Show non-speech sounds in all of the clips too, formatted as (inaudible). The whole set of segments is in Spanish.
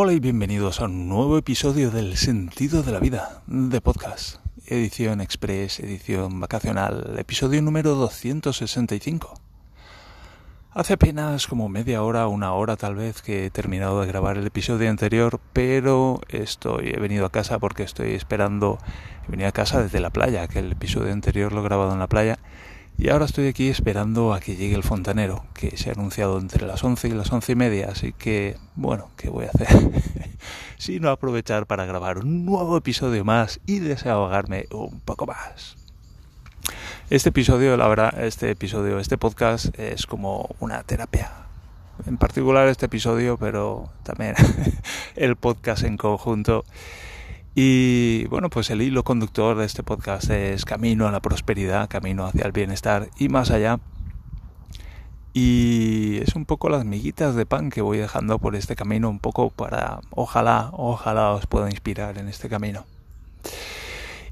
Hola y bienvenidos a un nuevo episodio del Sentido de la Vida de podcast. Edición express, edición vacacional, episodio número 265. Hace apenas como media hora, una hora tal vez que he terminado de grabar el episodio anterior, pero estoy, he venido a casa porque estoy esperando, he venido a casa desde la playa, que el episodio anterior lo he grabado en la playa y ahora estoy aquí esperando a que llegue el fontanero, que se ha anunciado entre las once y las once y media, así que, bueno, ¿qué voy a hacer? (laughs) Sino aprovechar para grabar un nuevo episodio más y desahogarme un poco más. Este episodio, la verdad, este episodio, este podcast es como una terapia. En particular este episodio, pero también (laughs) el podcast en conjunto y bueno, pues el hilo conductor de este podcast es camino a la prosperidad, camino hacia el bienestar y más allá. Y es un poco las miguitas de pan que voy dejando por este camino, un poco para, ojalá, ojalá os pueda inspirar en este camino.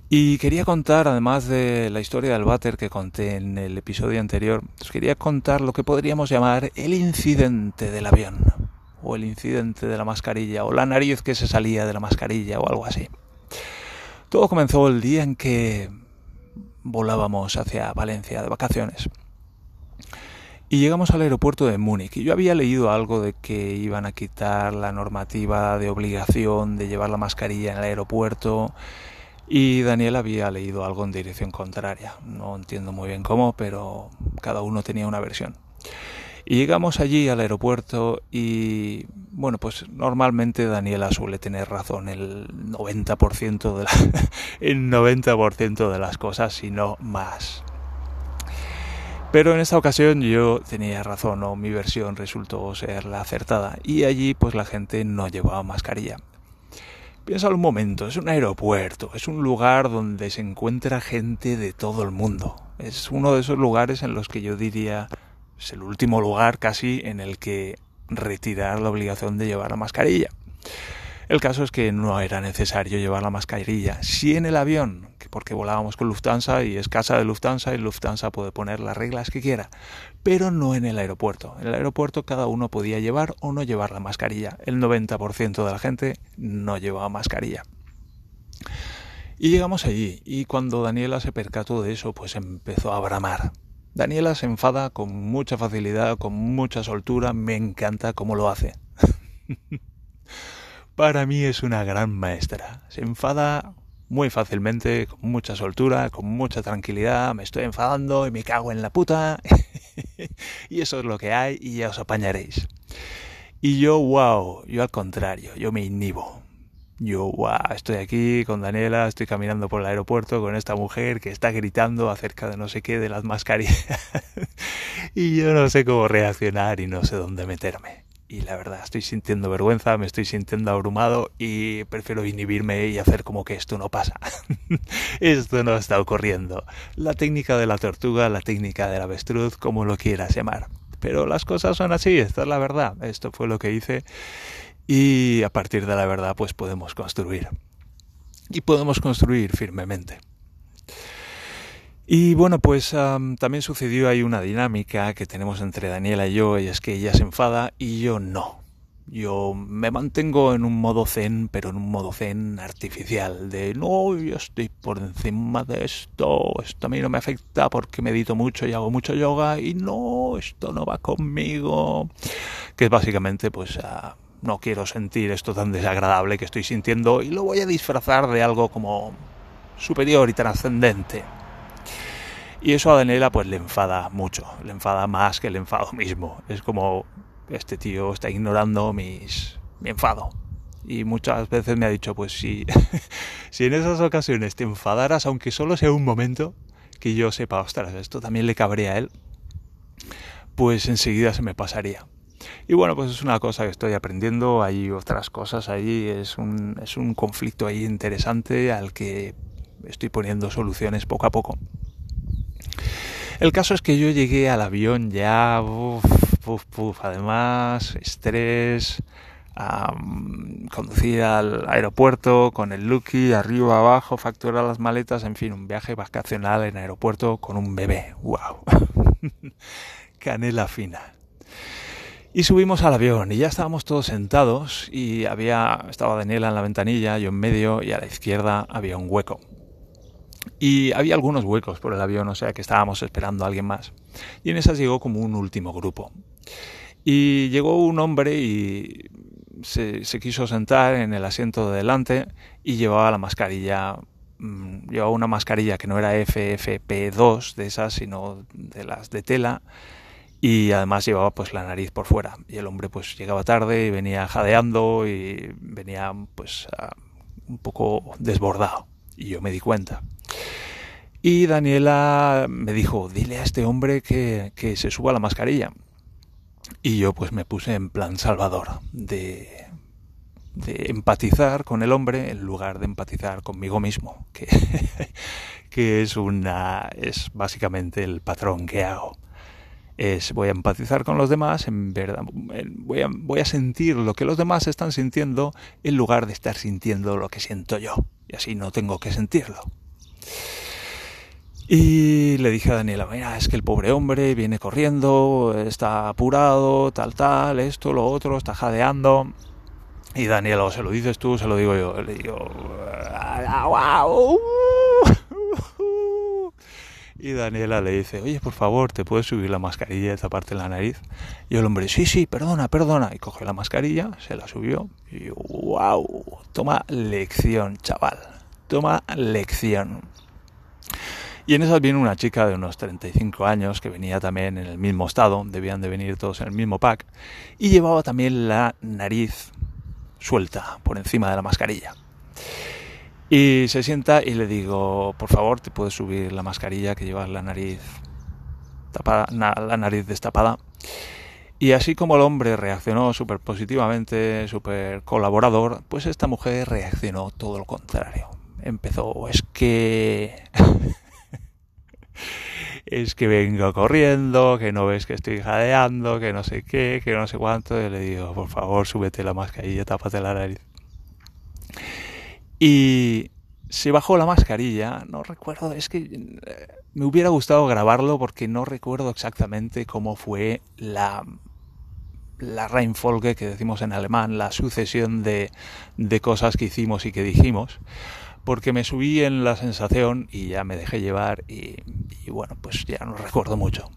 Y quería contar, además de la historia del váter que conté en el episodio anterior, os quería contar lo que podríamos llamar el incidente del avión o el incidente de la mascarilla, o la nariz que se salía de la mascarilla, o algo así. Todo comenzó el día en que volábamos hacia Valencia de vacaciones. Y llegamos al aeropuerto de Múnich. Y yo había leído algo de que iban a quitar la normativa de obligación de llevar la mascarilla en el aeropuerto. Y Daniel había leído algo en dirección contraria. No entiendo muy bien cómo, pero cada uno tenía una versión. Y llegamos allí al aeropuerto y bueno, pues normalmente Daniela suele tener razón el 90% de la, (laughs) el 90% de las cosas, si no más. Pero en esta ocasión yo tenía razón o mi versión resultó ser la acertada y allí pues la gente no llevaba mascarilla. Piensa un momento, es un aeropuerto, es un lugar donde se encuentra gente de todo el mundo. Es uno de esos lugares en los que yo diría es el último lugar casi en el que retirar la obligación de llevar la mascarilla. El caso es que no era necesario llevar la mascarilla. Sí en el avión, porque volábamos con Lufthansa y es casa de Lufthansa y Lufthansa puede poner las reglas que quiera, pero no en el aeropuerto. En el aeropuerto cada uno podía llevar o no llevar la mascarilla. El 90% de la gente no llevaba mascarilla. Y llegamos allí y cuando Daniela se percató de eso, pues empezó a bramar. Daniela se enfada con mucha facilidad, con mucha soltura, me encanta cómo lo hace. (laughs) Para mí es una gran maestra. Se enfada muy fácilmente, con mucha soltura, con mucha tranquilidad, me estoy enfadando y me cago en la puta. (laughs) y eso es lo que hay y ya os apañaréis. Y yo, wow, yo al contrario, yo me inhibo. Yo, wow, estoy aquí con Daniela, estoy caminando por el aeropuerto con esta mujer que está gritando acerca de no sé qué de las mascarillas. (laughs) y yo no sé cómo reaccionar y no sé dónde meterme. Y la verdad, estoy sintiendo vergüenza, me estoy sintiendo abrumado y prefiero inhibirme y hacer como que esto no pasa. (laughs) esto no está ocurriendo. La técnica de la tortuga, la técnica del avestruz, como lo quieras llamar. Pero las cosas son así, esta es la verdad. Esto fue lo que hice y a partir de la verdad pues podemos construir. Y podemos construir firmemente. Y bueno, pues también sucedió ahí una dinámica que tenemos entre Daniela y yo, y es que ella se enfada y yo no. Yo me mantengo en un modo zen, pero en un modo zen artificial, de no, yo estoy por encima de esto, esto a mí no me afecta porque medito mucho y hago mucho yoga y no, esto no va conmigo. Que es básicamente pues no quiero sentir esto tan desagradable que estoy sintiendo y lo voy a disfrazar de algo como superior y trascendente. Y eso a Daniela pues le enfada mucho, le enfada más que el enfado mismo. Es como este tío está ignorando mi enfado. Y muchas veces me ha dicho, pues si, (laughs) si en esas ocasiones te enfadaras, aunque solo sea un momento, que yo sepa, ostras, esto también le cabría a él, pues enseguida se me pasaría. Y bueno, pues es una cosa que estoy aprendiendo, hay otras cosas ahí, es un, es un conflicto ahí interesante al que estoy poniendo soluciones poco a poco. El caso es que yo llegué al avión ya, además, estrés, conducir al aeropuerto con el Lucky arriba abajo, facturar las maletas, en fin, un viaje vacacional en aeropuerto con un bebé. ¡Wow! (laughs) Canela fina. Y subimos al avión y ya estábamos todos sentados y había estaba Daniela en la ventanilla, yo en medio y a la izquierda había un hueco. Y había algunos huecos por el avión, o sea que estábamos esperando a alguien más. Y en esas llegó como un último grupo. Y llegó un hombre y se, quiso sentar en el asiento de delante y llevaba la mascarilla mm, llevaba una mascarilla que no era FFP2 de esas, sino de las de tela y además llevaba pues la nariz por fuera. Y el hombre pues llegaba tarde y venía jadeando y venía pues un poco desbordado. Y yo me di cuenta. Y Daniela me dijo dile a este hombre que, que se suba la mascarilla y yo pues me puse en plan salvador de, de empatizar con el hombre en lugar de empatizar conmigo mismo que, (laughs) que es una es básicamente el patrón que hago es voy a empatizar con los demás, en verdad, voy a, sentir lo que los demás están sintiendo en lugar de estar sintiendo lo que siento yo. Y así no tengo que sentirlo. Y le dije a Daniela, mira, es que el pobre hombre viene corriendo, está apurado, tal, tal, esto, lo otro, está jadeando. Y Daniela, se lo dices tú, se lo digo yo. Le digo, wow. Y Daniela le dice, oye, por favor, ¿te puedes subir la mascarilla y taparte la nariz? Y el hombre, sí, sí, perdona, perdona. Y coge la mascarilla, se la subió y wow, toma lección, chaval. Toma lección. Y en esas viene una chica de unos 35 años que venía también en el mismo estado, debían de venir todos en el mismo pack, y llevaba también la nariz suelta por encima de la mascarilla. Y se sienta y le digo, por favor, te puedes subir la mascarilla que llevas la nariz tapada, la nariz destapada. Y así como el hombre reaccionó súper positivamente, súper colaborador, pues esta mujer reaccionó todo lo contrario. Empezó, es que... (laughs) es que vengo corriendo, que no ves que estoy jadeando, que no sé qué, que no sé cuánto. Y le digo, por favor, súbete la mascarilla, tápate la nariz. Y se bajó la mascarilla, no recuerdo, es que eh, me hubiera gustado grabarlo porque no recuerdo exactamente cómo fue la, la Reihenfolge que decimos en alemán, la sucesión de, de cosas que hicimos y que dijimos, porque me subí en la sensación y ya me dejé llevar y, y bueno, pues ya no recuerdo mucho.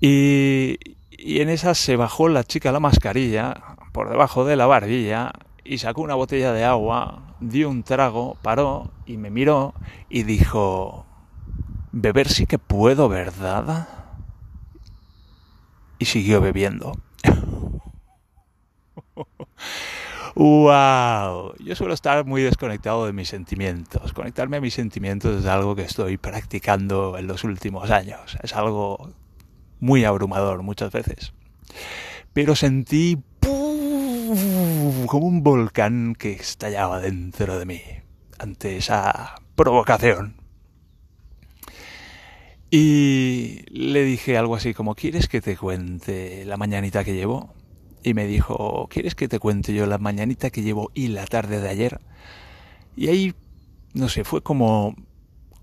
Y, y en esa se bajó la chica la mascarilla por debajo de la barbilla y sacó una botella de agua, dio un trago, paró y me miró y dijo, beber sí que puedo, ¿verdad? Y siguió bebiendo. (laughs) ¡Wow! Yo suelo estar muy desconectado de mis sentimientos. Conectarme a mis sentimientos es algo que estoy practicando en los últimos años. Es algo muy abrumador muchas veces. Pero sentí como un volcán que estallaba dentro de mí ante esa provocación. Y le dije algo así como, ¿quieres que te cuente la mañanita que llevo? Y me dijo, ¿quieres que te cuente yo la mañanita que llevo y la tarde de ayer? Y ahí, no sé, fue como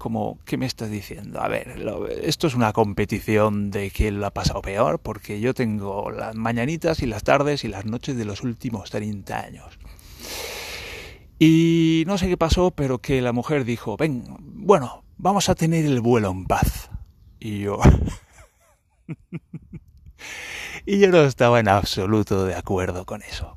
como, ¿qué me estás diciendo? A ver, esto es una competición de quién lo ha pasado peor, porque yo tengo las mañanitas y las tardes y las noches de los últimos 30 años. Y no sé qué pasó, pero que la mujer dijo, ven, bueno, vamos a tener el vuelo en paz. Y yo... (laughs) y yo no estaba en absoluto de acuerdo con eso.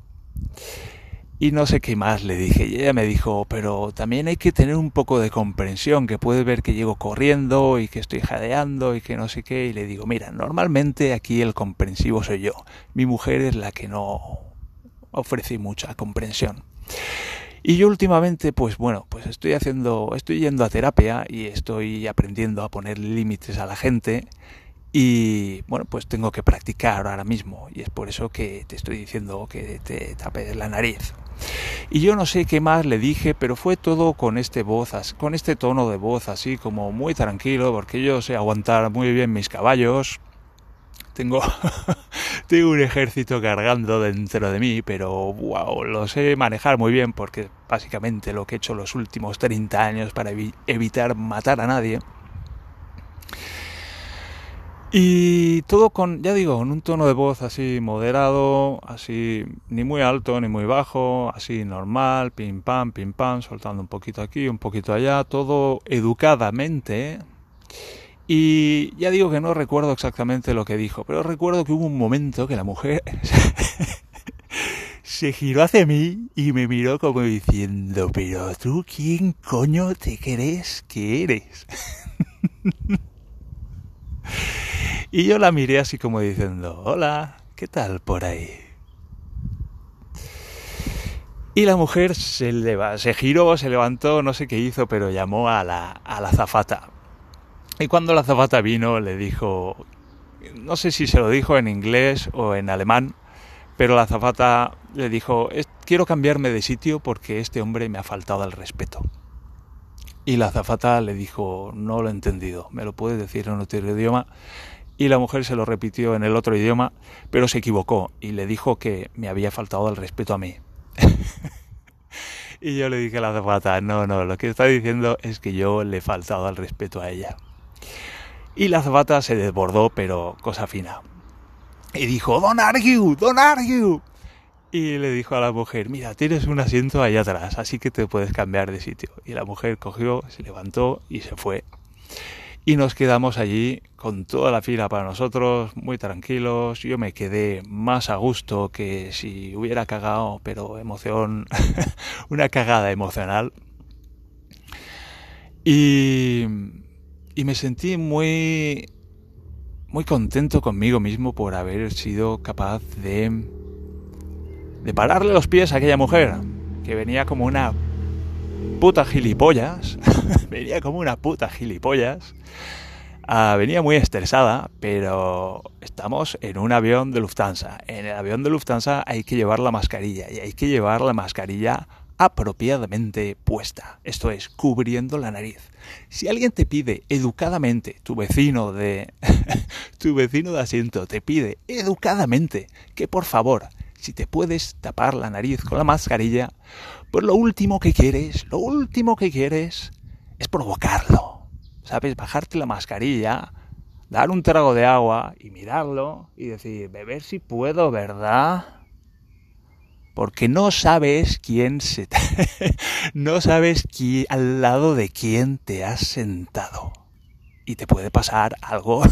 Y no sé qué más le dije. Y ella me dijo, pero también hay que tener un poco de comprensión, que puedes ver que llego corriendo y que estoy jadeando y que no sé qué. Y le digo, mira, normalmente aquí el comprensivo soy yo. Mi mujer es la que no ofrece mucha comprensión. Y yo últimamente, pues bueno, pues estoy haciendo, estoy yendo a terapia y estoy aprendiendo a poner límites a la gente y bueno, pues tengo que practicar ahora mismo y es por eso que te estoy diciendo que te tapes la nariz. Y yo no sé qué más le dije, pero fue todo con este voz, con este tono de voz así como muy tranquilo, porque yo sé aguantar muy bien mis caballos. Tengo, (laughs) tengo un ejército cargando dentro de mí, pero wow, lo sé manejar muy bien porque básicamente lo que he hecho los últimos 30 años para evitar matar a nadie Y todo con, ya digo, con un tono de voz así moderado, así ni muy alto ni muy bajo, así normal, pim pam, pim pam, soltando un poquito aquí, un poquito allá, todo educadamente. Y ya digo que no recuerdo exactamente lo que dijo, pero recuerdo que hubo un momento que la mujer (laughs) se giró hacia mí y me miró como diciendo, pero tú quién coño te crees que eres? (laughs) Y yo la miré así como diciendo, hola, ¿qué tal por ahí? Y la mujer se, se giró, se levantó, no sé qué hizo, pero llamó a la, a la zafata. Y cuando la zafata vino, le dijo, no sé si se lo dijo en inglés o en alemán, pero la zafata le dijo, quiero cambiarme de sitio porque este hombre me ha faltado el respeto. Y la zafata le dijo, no lo he entendido, ¿me lo puedes decir en otro idioma? Y la mujer se lo repitió en el otro idioma, pero se equivocó y le dijo que me había faltado el respeto a mí. (laughs) y yo le dije a la zapata, no, no, lo que está diciendo es que yo le he faltado el respeto a ella. Y la zapata se desbordó, pero cosa fina. Y dijo, Don't argue, don't argue. Y le dijo a la mujer, mira, tienes un asiento allá atrás, así que te puedes cambiar de sitio. Y la mujer cogió, se levantó y se fue y nos quedamos allí con toda la fila para nosotros, muy tranquilos. Yo me quedé más a gusto que si hubiera cagado, pero emoción, (laughs) una cagada emocional. Y, y me sentí muy, muy contento conmigo mismo por haber sido capaz de, de pararle los pies a aquella mujer que venía como una puta gilipollas. (laughs) venía como una puta gilipollas. Ah, venía muy estresada, pero estamos en un avión de Lufthansa. En el avión de Lufthansa hay que llevar la mascarilla y hay que llevar la mascarilla apropiadamente puesta, esto es, cubriendo la nariz. Si alguien te pide educadamente, tu vecino de (laughs) tu vecino de asiento te pide educadamente que por favor, si te puedes tapar la nariz con la mascarilla, pues lo último que quieres, lo último que quieres es provocarlo. ¿Sabes? Bajarte la mascarilla, dar un trago de agua y mirarlo y decir, beber si puedo, ¿verdad? Porque no sabes quién se te... (laughs) no sabes quién, al lado de quién te has sentado. Y te puede pasar algo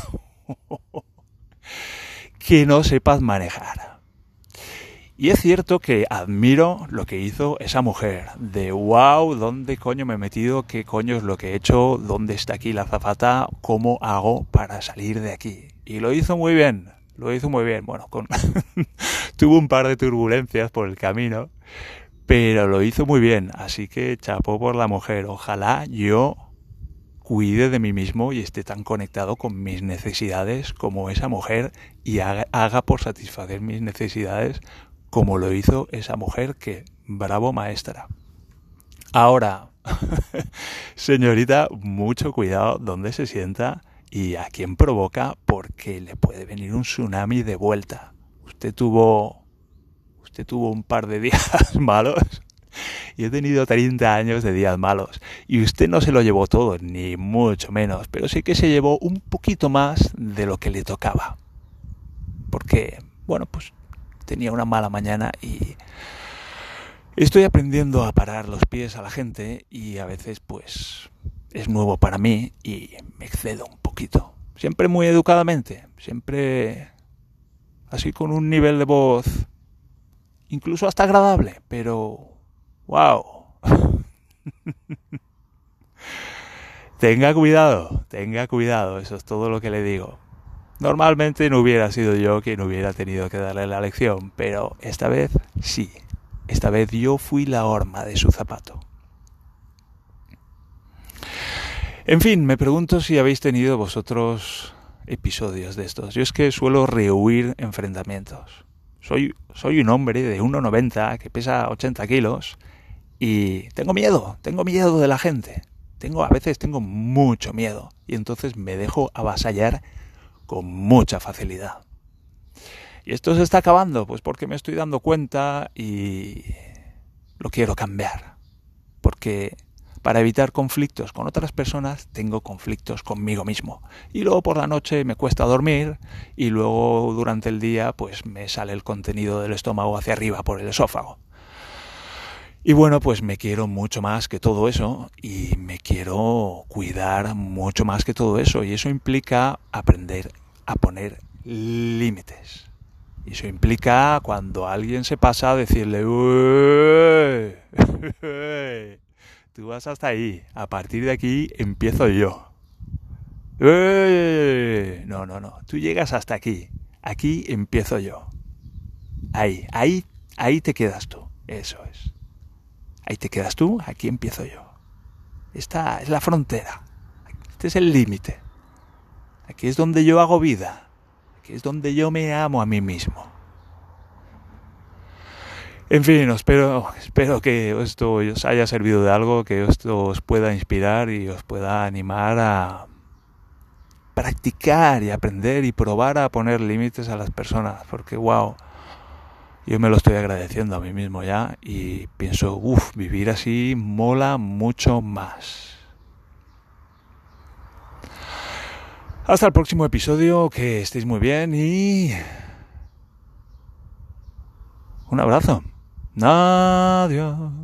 (laughs) que no sepas manejar. Y es cierto que admiro lo que hizo esa mujer. De wow, ¿dónde coño me he metido? ¿Qué coño es lo que he hecho? ¿Dónde está aquí la zafata? ¿Cómo hago para salir de aquí? Y lo hizo muy bien. Lo hizo muy bien. Bueno, con... (laughs) tuvo un par de turbulencias por el camino, pero lo hizo muy bien. Así que chapó por la mujer. Ojalá yo cuide de mí mismo y esté tan conectado con mis necesidades como esa mujer y haga, haga por satisfacer mis necesidades como lo hizo esa mujer que, bravo maestra. Ahora, (laughs) señorita, mucho cuidado donde se sienta y a quién provoca porque le puede venir un tsunami de vuelta. Usted tuvo usted tuvo un par de (laughs) días malos y he tenido 30 años de días malos. Y usted no se lo llevó todo, ni mucho menos, pero sí que se llevó un poquito más de lo que le tocaba. Porque, bueno, pues tenía una mala mañana y estoy aprendiendo a parar los pies a la gente y a veces pues es nuevo para mí y me excedo un poquito. Siempre muy educadamente, siempre así con un nivel de voz incluso hasta agradable, pero wow. (laughs) tenga cuidado, tenga cuidado, eso es todo lo que le digo. Normalmente no hubiera sido yo quien hubiera tenido que darle la lección, pero esta vez sí. Esta vez yo fui la horma de su zapato. En fin, me pregunto si habéis tenido vosotros episodios de estos. Yo es que suelo rehuir enfrentamientos. Soy, soy un hombre de 1,90 que pesa 80 kilos y tengo miedo, tengo miedo de la gente. Tengo, a veces tengo mucho miedo y entonces me dejo avasallar con mucha facilidad. ¿Y esto se está acabando? Pues porque me estoy dando cuenta y lo quiero cambiar. Porque para evitar conflictos con otras personas, tengo conflictos conmigo mismo. Y luego por la noche me cuesta dormir y luego durante el día pues me sale el contenido del estómago hacia arriba por el esófago. Y bueno, pues me quiero mucho más que todo eso y me quiero cuidar mucho más que todo eso y eso implica aprender a poner límites. Y eso implica cuando alguien se pasa decirle, tú vas hasta ahí, a partir de aquí empiezo yo. No, no, no, tú llegas hasta aquí, aquí empiezo yo. Ahí, ahí, ahí te quedas tú, eso es. Ahí te quedas tú, aquí empiezo yo. Esta es la frontera, este es el límite. Aquí es donde yo hago vida que es donde yo me amo a mí mismo. En fin, espero, espero que esto os haya servido de algo, que esto os pueda inspirar y os pueda animar a practicar y aprender y probar a poner límites a las personas, porque wow, yo me lo estoy agradeciendo a mí mismo ya y pienso, uff, vivir así mola mucho más. Hasta el próximo episodio, que estéis muy bien y... Un abrazo. Adiós.